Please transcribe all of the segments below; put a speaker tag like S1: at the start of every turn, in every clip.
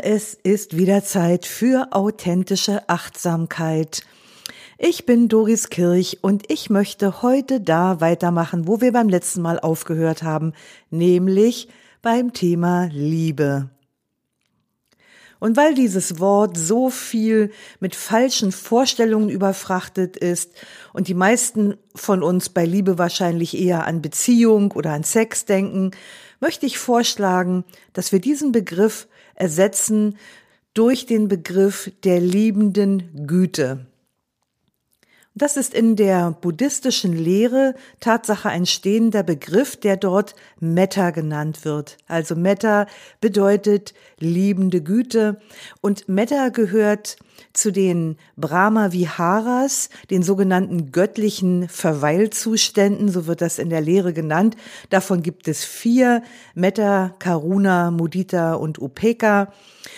S1: Es ist wieder Zeit für authentische Achtsamkeit. Ich bin Doris Kirch und ich möchte heute da weitermachen, wo wir beim letzten Mal aufgehört haben, nämlich beim Thema Liebe. Und weil dieses Wort so viel mit falschen Vorstellungen überfrachtet ist und die meisten von uns bei Liebe wahrscheinlich eher an Beziehung oder an Sex denken, möchte ich vorschlagen, dass wir diesen Begriff ersetzen durch den Begriff der liebenden Güte. Das ist in der buddhistischen Lehre Tatsache ein stehender Begriff, der dort Metta genannt wird. Also Metta bedeutet liebende Güte und Metta gehört zu den Brahma Viharas, den sogenannten göttlichen Verweilzuständen, so wird das in der Lehre genannt. Davon gibt es vier, Metta, Karuna, Mudita und Upeka.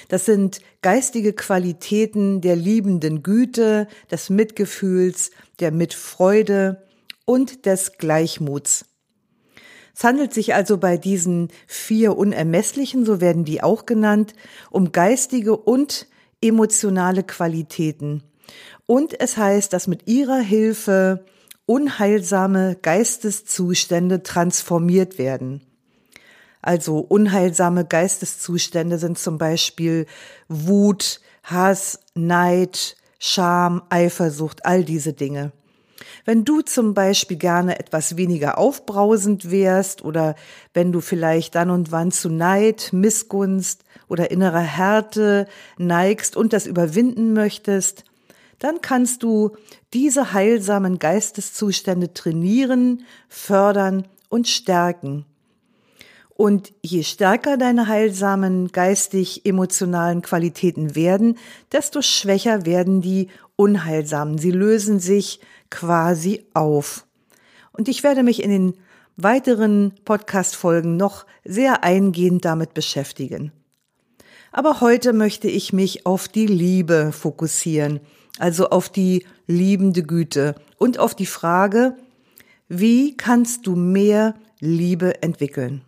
S1: Das sind geistige Qualitäten der liebenden Güte, des Mitgefühls, der Mitfreude und des Gleichmuts. Es handelt sich also bei diesen vier unermesslichen, so werden die auch genannt, um geistige und emotionale Qualitäten. Und es heißt, dass mit ihrer Hilfe unheilsame Geisteszustände transformiert werden. Also unheilsame Geisteszustände sind zum Beispiel Wut, Hass, Neid, Scham, Eifersucht, all diese Dinge. Wenn du zum Beispiel gerne etwas weniger aufbrausend wärst oder wenn du vielleicht dann und wann zu Neid, Missgunst oder innerer Härte neigst und das überwinden möchtest, dann kannst du diese heilsamen Geisteszustände trainieren, fördern und stärken. Und je stärker deine heilsamen geistig-emotionalen Qualitäten werden, desto schwächer werden die unheilsamen. Sie lösen sich quasi auf. Und ich werde mich in den weiteren Podcast-Folgen noch sehr eingehend damit beschäftigen. Aber heute möchte ich mich auf die Liebe fokussieren, also auf die liebende Güte und auf die Frage, wie kannst du mehr Liebe entwickeln?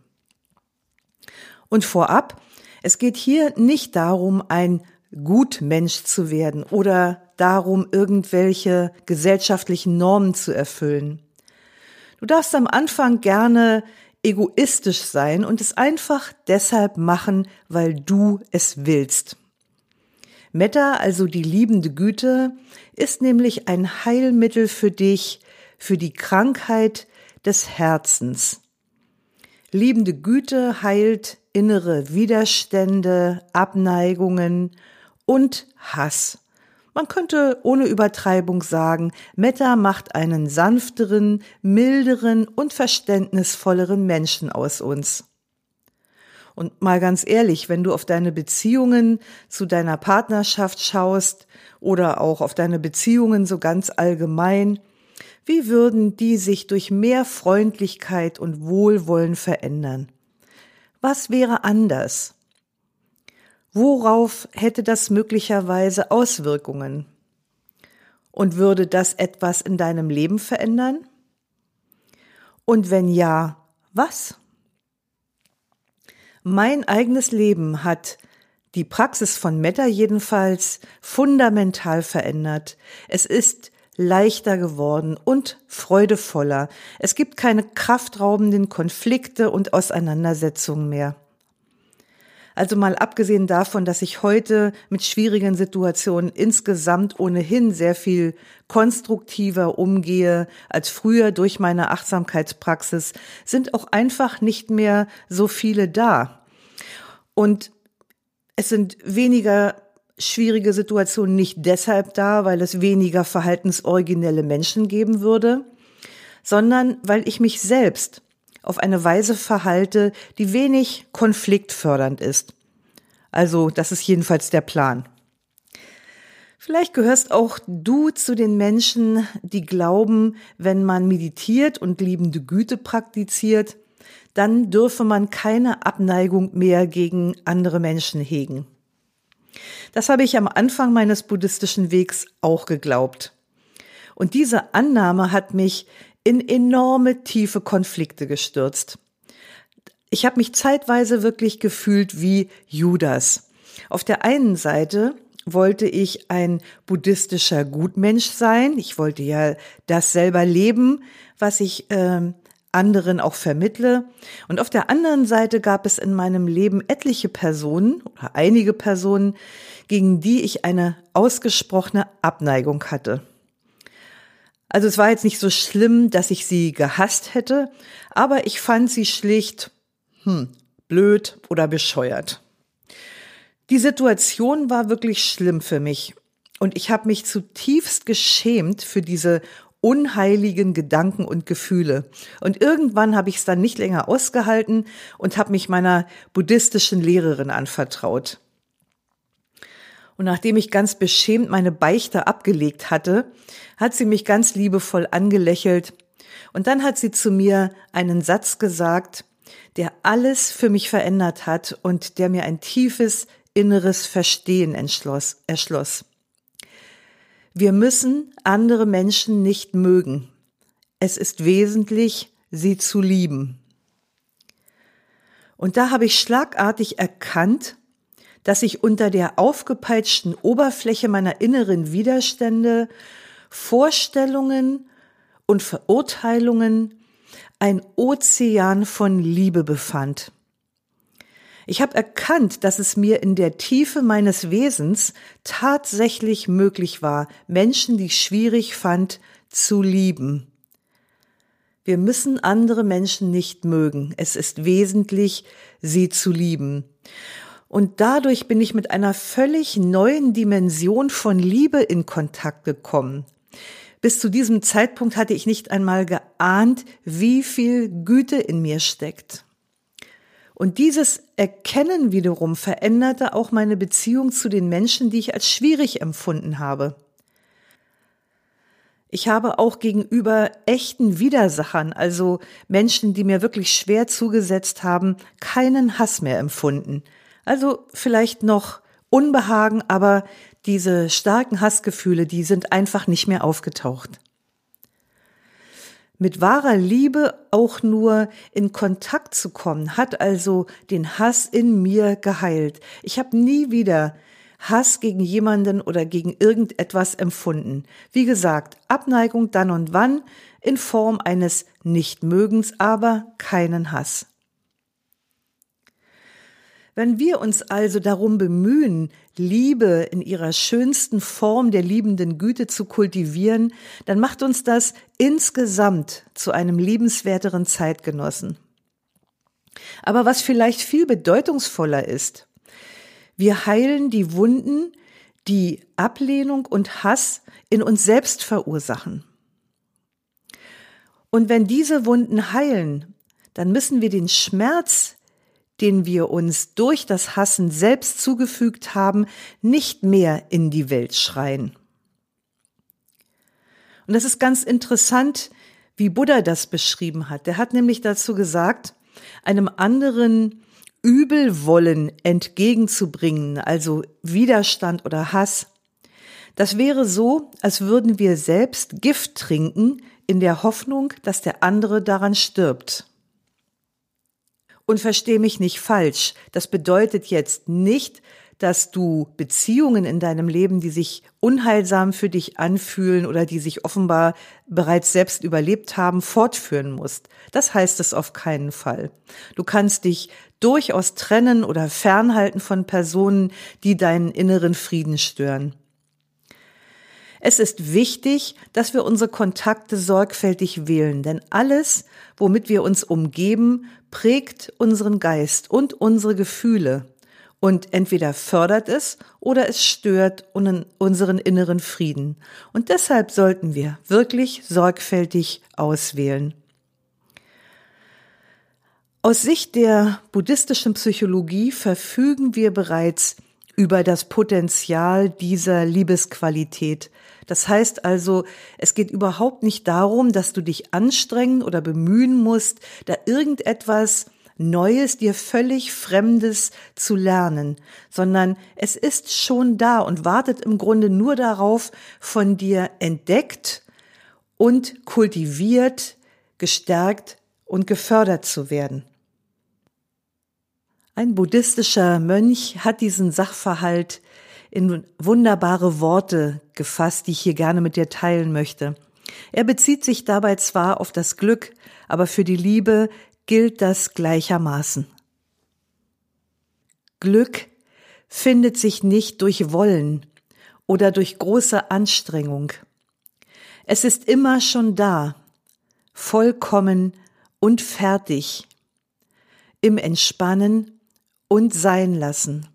S1: Und vorab, es geht hier nicht darum, ein Gutmensch zu werden oder darum, irgendwelche gesellschaftlichen Normen zu erfüllen. Du darfst am Anfang gerne egoistisch sein und es einfach deshalb machen, weil du es willst. Metta, also die liebende Güte, ist nämlich ein Heilmittel für dich, für die Krankheit des Herzens. Liebende Güte heilt innere Widerstände, Abneigungen und Hass. Man könnte ohne Übertreibung sagen, Metta macht einen sanfteren, milderen und verständnisvolleren Menschen aus uns. Und mal ganz ehrlich, wenn du auf deine Beziehungen zu deiner Partnerschaft schaust oder auch auf deine Beziehungen so ganz allgemein, wie würden die sich durch mehr Freundlichkeit und Wohlwollen verändern? Was wäre anders? Worauf hätte das möglicherweise Auswirkungen? Und würde das etwas in deinem Leben verändern? Und wenn ja, was? Mein eigenes Leben hat die Praxis von Metta jedenfalls fundamental verändert. Es ist leichter geworden und freudevoller. Es gibt keine kraftraubenden Konflikte und Auseinandersetzungen mehr. Also mal abgesehen davon, dass ich heute mit schwierigen Situationen insgesamt ohnehin sehr viel konstruktiver umgehe als früher durch meine Achtsamkeitspraxis, sind auch einfach nicht mehr so viele da. Und es sind weniger schwierige Situation nicht deshalb da, weil es weniger verhaltensoriginelle Menschen geben würde, sondern weil ich mich selbst auf eine Weise verhalte, die wenig konfliktfördernd ist. Also das ist jedenfalls der Plan. Vielleicht gehörst auch du zu den Menschen, die glauben, wenn man meditiert und liebende Güte praktiziert, dann dürfe man keine Abneigung mehr gegen andere Menschen hegen. Das habe ich am Anfang meines buddhistischen Wegs auch geglaubt. Und diese Annahme hat mich in enorme tiefe Konflikte gestürzt. Ich habe mich zeitweise wirklich gefühlt wie Judas. Auf der einen Seite wollte ich ein buddhistischer Gutmensch sein. Ich wollte ja das selber leben, was ich äh, anderen auch vermittle. Und auf der anderen Seite gab es in meinem Leben etliche Personen oder einige Personen, gegen die ich eine ausgesprochene Abneigung hatte. Also es war jetzt nicht so schlimm, dass ich sie gehasst hätte, aber ich fand sie schlicht hm, blöd oder bescheuert. Die Situation war wirklich schlimm für mich und ich habe mich zutiefst geschämt für diese unheiligen Gedanken und Gefühle. Und irgendwann habe ich es dann nicht länger ausgehalten und habe mich meiner buddhistischen Lehrerin anvertraut. Und nachdem ich ganz beschämt meine Beichte abgelegt hatte, hat sie mich ganz liebevoll angelächelt und dann hat sie zu mir einen Satz gesagt, der alles für mich verändert hat und der mir ein tiefes inneres Verstehen entschloss, erschloss. Wir müssen andere Menschen nicht mögen. Es ist wesentlich, sie zu lieben. Und da habe ich schlagartig erkannt, dass ich unter der aufgepeitschten Oberfläche meiner inneren Widerstände, Vorstellungen und Verurteilungen ein Ozean von Liebe befand. Ich habe erkannt, dass es mir in der Tiefe meines Wesens tatsächlich möglich war, Menschen, die ich schwierig fand, zu lieben. Wir müssen andere Menschen nicht mögen. Es ist wesentlich, sie zu lieben. Und dadurch bin ich mit einer völlig neuen Dimension von Liebe in Kontakt gekommen. Bis zu diesem Zeitpunkt hatte ich nicht einmal geahnt, wie viel Güte in mir steckt. Und dieses Erkennen wiederum veränderte auch meine Beziehung zu den Menschen, die ich als schwierig empfunden habe. Ich habe auch gegenüber echten Widersachern, also Menschen, die mir wirklich schwer zugesetzt haben, keinen Hass mehr empfunden. Also vielleicht noch Unbehagen, aber diese starken Hassgefühle, die sind einfach nicht mehr aufgetaucht mit wahrer Liebe auch nur in Kontakt zu kommen, hat also den Hass in mir geheilt. Ich habe nie wieder Hass gegen jemanden oder gegen irgendetwas empfunden. Wie gesagt, Abneigung dann und wann in Form eines Nichtmögens, aber keinen Hass. Wenn wir uns also darum bemühen, Liebe in ihrer schönsten Form der liebenden Güte zu kultivieren, dann macht uns das insgesamt zu einem liebenswerteren Zeitgenossen. Aber was vielleicht viel bedeutungsvoller ist, wir heilen die Wunden, die Ablehnung und Hass in uns selbst verursachen. Und wenn diese Wunden heilen, dann müssen wir den Schmerz, den wir uns durch das Hassen selbst zugefügt haben, nicht mehr in die Welt schreien. Und das ist ganz interessant, wie Buddha das beschrieben hat. Der hat nämlich dazu gesagt, einem anderen Übelwollen entgegenzubringen, also Widerstand oder Hass. Das wäre so, als würden wir selbst Gift trinken in der Hoffnung, dass der andere daran stirbt. Und versteh mich nicht falsch. Das bedeutet jetzt nicht, dass du Beziehungen in deinem Leben, die sich unheilsam für dich anfühlen oder die sich offenbar bereits selbst überlebt haben, fortführen musst. Das heißt es auf keinen Fall. Du kannst dich durchaus trennen oder fernhalten von Personen, die deinen inneren Frieden stören. Es ist wichtig, dass wir unsere Kontakte sorgfältig wählen, denn alles, womit wir uns umgeben, prägt unseren Geist und unsere Gefühle und entweder fördert es oder es stört unseren inneren Frieden. Und deshalb sollten wir wirklich sorgfältig auswählen. Aus Sicht der buddhistischen Psychologie verfügen wir bereits über das Potenzial dieser Liebesqualität. Das heißt also, es geht überhaupt nicht darum, dass du dich anstrengen oder bemühen musst, da irgendetwas Neues, dir völlig Fremdes zu lernen, sondern es ist schon da und wartet im Grunde nur darauf, von dir entdeckt und kultiviert, gestärkt und gefördert zu werden. Ein buddhistischer Mönch hat diesen Sachverhalt in wunderbare Worte gefasst, die ich hier gerne mit dir teilen möchte. Er bezieht sich dabei zwar auf das Glück, aber für die Liebe gilt das gleichermaßen. Glück findet sich nicht durch Wollen oder durch große Anstrengung. Es ist immer schon da, vollkommen und fertig, im Entspannen und Sein lassen.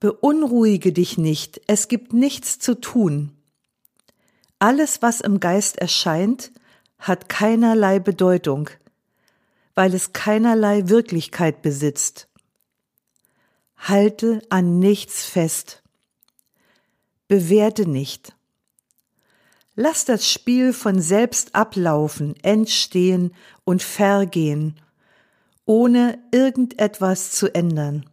S1: Beunruhige dich nicht, es gibt nichts zu tun. Alles, was im Geist erscheint, hat keinerlei Bedeutung, weil es keinerlei Wirklichkeit besitzt. Halte an nichts fest. Bewerte nicht. Lass das Spiel von selbst ablaufen, entstehen und vergehen, ohne irgendetwas zu ändern.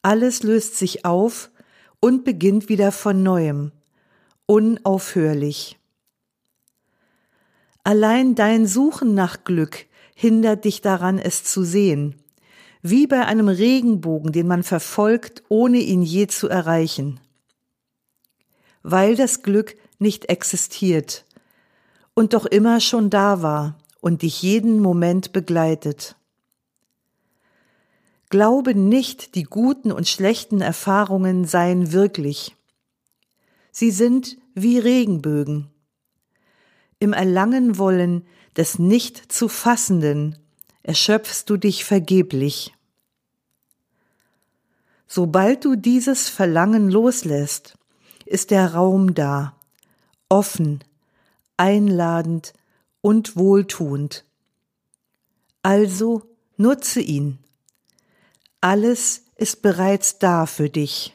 S1: Alles löst sich auf und beginnt wieder von neuem, unaufhörlich. Allein dein Suchen nach Glück hindert dich daran, es zu sehen, wie bei einem Regenbogen, den man verfolgt, ohne ihn je zu erreichen. Weil das Glück nicht existiert und doch immer schon da war und dich jeden Moment begleitet. Glaube nicht, die guten und schlechten Erfahrungen seien wirklich. Sie sind wie Regenbögen im Erlangen wollen des nicht zu fassenden erschöpfst du dich vergeblich. Sobald du dieses Verlangen loslässt, ist der Raum da, offen, einladend und wohltuend. Also nutze ihn. Alles ist bereits da für dich.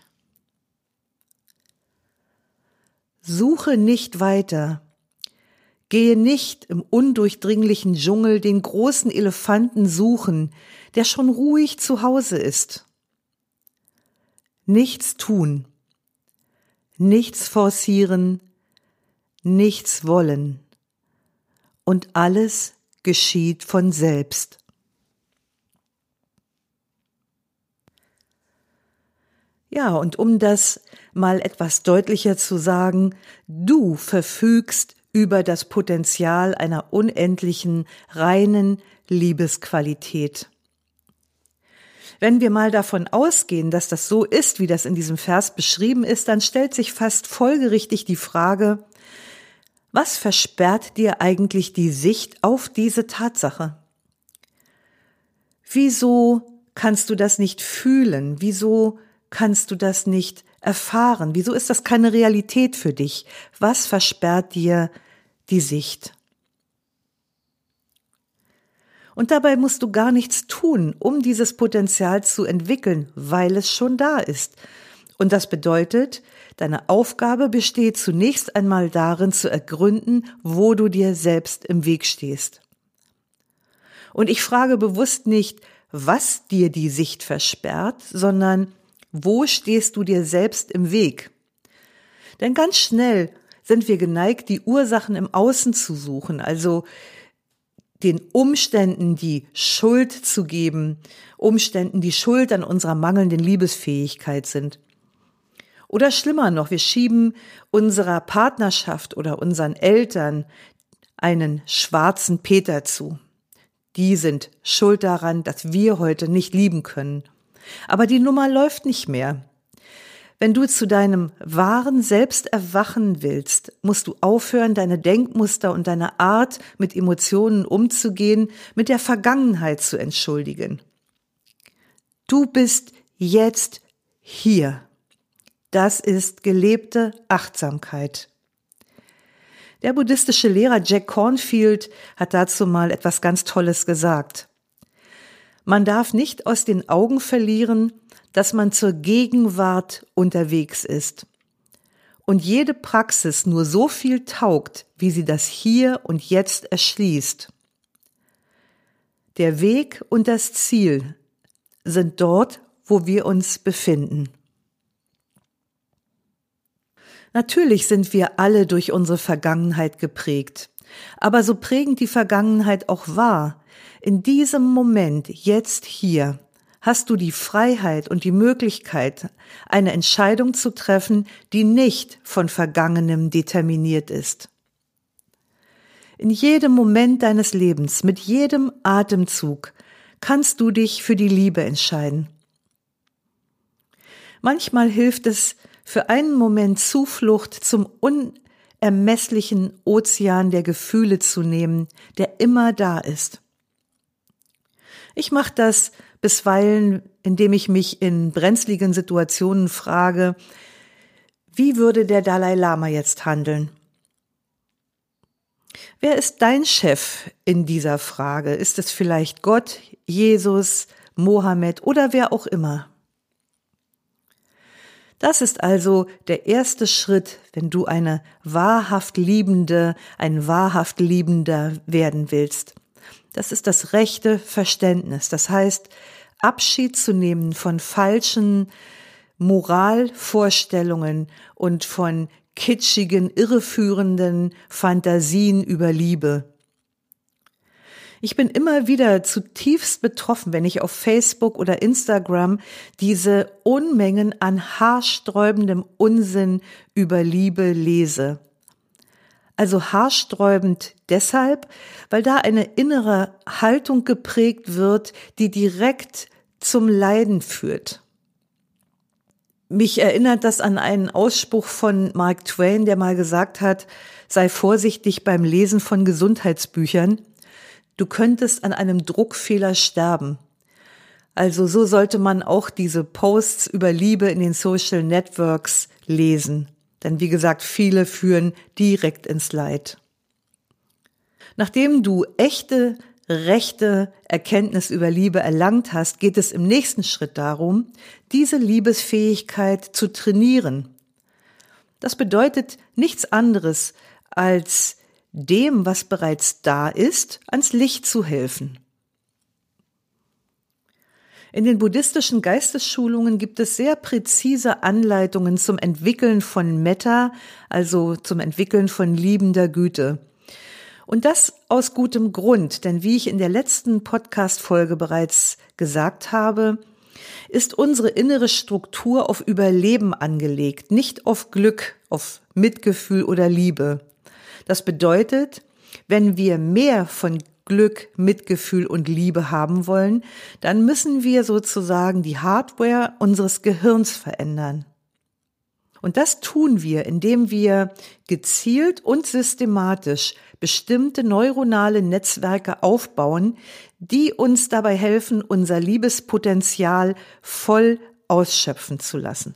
S1: Suche nicht weiter, Gehe nicht im undurchdringlichen Dschungel den großen Elefanten suchen, der schon ruhig zu Hause ist. Nichts tun, nichts forcieren, nichts wollen. Und alles geschieht von selbst. Ja, und um das mal etwas deutlicher zu sagen, du verfügst über das Potenzial einer unendlichen, reinen Liebesqualität. Wenn wir mal davon ausgehen, dass das so ist, wie das in diesem Vers beschrieben ist, dann stellt sich fast folgerichtig die Frage, was versperrt dir eigentlich die Sicht auf diese Tatsache? Wieso kannst du das nicht fühlen? Wieso kannst du das nicht erfahren? Wieso ist das keine Realität für dich? Was versperrt dir die Sicht? Und dabei musst du gar nichts tun, um dieses Potenzial zu entwickeln, weil es schon da ist. Und das bedeutet, deine Aufgabe besteht zunächst einmal darin zu ergründen, wo du dir selbst im Weg stehst. Und ich frage bewusst nicht, was dir die Sicht versperrt, sondern wo stehst du dir selbst im Weg? Denn ganz schnell sind wir geneigt, die Ursachen im Außen zu suchen, also den Umständen die Schuld zu geben, Umständen, die Schuld an unserer mangelnden Liebesfähigkeit sind. Oder schlimmer noch, wir schieben unserer Partnerschaft oder unseren Eltern einen schwarzen Peter zu. Die sind schuld daran, dass wir heute nicht lieben können. Aber die Nummer läuft nicht mehr. Wenn du zu deinem wahren Selbst erwachen willst, musst du aufhören, deine Denkmuster und deine Art, mit Emotionen umzugehen, mit der Vergangenheit zu entschuldigen. Du bist jetzt hier. Das ist gelebte Achtsamkeit. Der buddhistische Lehrer Jack Cornfield hat dazu mal etwas ganz Tolles gesagt. Man darf nicht aus den Augen verlieren, dass man zur Gegenwart unterwegs ist. Und jede Praxis nur so viel taugt, wie sie das Hier und Jetzt erschließt. Der Weg und das Ziel sind dort, wo wir uns befinden. Natürlich sind wir alle durch unsere Vergangenheit geprägt, aber so prägend die Vergangenheit auch war, in diesem Moment, jetzt hier, hast du die Freiheit und die Möglichkeit, eine Entscheidung zu treffen, die nicht von Vergangenem determiniert ist. In jedem Moment deines Lebens, mit jedem Atemzug, kannst du dich für die Liebe entscheiden. Manchmal hilft es, für einen Moment Zuflucht zum unermesslichen Ozean der Gefühle zu nehmen, der immer da ist. Ich mache das bisweilen, indem ich mich in brenzligen Situationen frage, wie würde der Dalai Lama jetzt handeln? Wer ist dein Chef in dieser Frage? Ist es vielleicht Gott, Jesus, Mohammed oder wer auch immer? Das ist also der erste Schritt, wenn du eine wahrhaft Liebende, ein wahrhaft Liebender werden willst. Das ist das rechte Verständnis. Das heißt, Abschied zu nehmen von falschen Moralvorstellungen und von kitschigen, irreführenden Fantasien über Liebe. Ich bin immer wieder zutiefst betroffen, wenn ich auf Facebook oder Instagram diese Unmengen an haarsträubendem Unsinn über Liebe lese. Also haarsträubend deshalb, weil da eine innere Haltung geprägt wird, die direkt zum Leiden führt. Mich erinnert das an einen Ausspruch von Mark Twain, der mal gesagt hat, sei vorsichtig beim Lesen von Gesundheitsbüchern, du könntest an einem Druckfehler sterben. Also so sollte man auch diese Posts über Liebe in den Social Networks lesen. Denn wie gesagt, viele führen direkt ins Leid. Nachdem du echte, rechte Erkenntnis über Liebe erlangt hast, geht es im nächsten Schritt darum, diese Liebesfähigkeit zu trainieren. Das bedeutet nichts anderes als dem, was bereits da ist, ans Licht zu helfen. In den buddhistischen Geistesschulungen gibt es sehr präzise Anleitungen zum Entwickeln von Metta, also zum Entwickeln von liebender Güte. Und das aus gutem Grund, denn wie ich in der letzten Podcast-Folge bereits gesagt habe, ist unsere innere Struktur auf Überleben angelegt, nicht auf Glück, auf Mitgefühl oder Liebe. Das bedeutet, wenn wir mehr von Glück, Mitgefühl und Liebe haben wollen, dann müssen wir sozusagen die Hardware unseres Gehirns verändern. Und das tun wir, indem wir gezielt und systematisch bestimmte neuronale Netzwerke aufbauen, die uns dabei helfen, unser Liebespotenzial voll ausschöpfen zu lassen.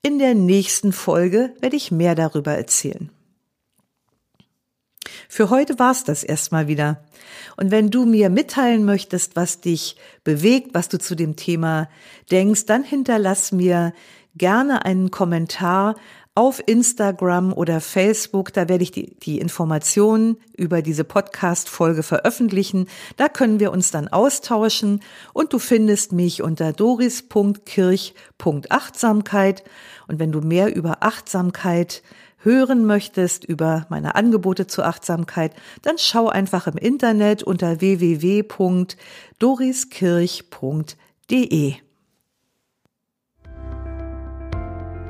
S1: In der nächsten Folge werde ich mehr darüber erzählen. Für heute war's das erstmal wieder. Und wenn du mir mitteilen möchtest, was dich bewegt, was du zu dem Thema denkst, dann hinterlass mir gerne einen Kommentar auf Instagram oder Facebook. Da werde ich die, die Informationen über diese Podcast-Folge veröffentlichen. Da können wir uns dann austauschen und du findest mich unter doris.kirch.achtsamkeit. Und wenn du mehr über Achtsamkeit hören möchtest über meine Angebote zur Achtsamkeit, dann schau einfach im Internet unter www.doriskirch.de.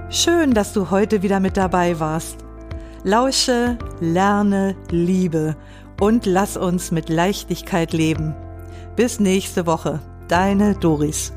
S1: Schön, dass du heute wieder mit dabei warst. Lausche, lerne, liebe und lass uns mit Leichtigkeit leben. Bis nächste Woche. Deine Doris.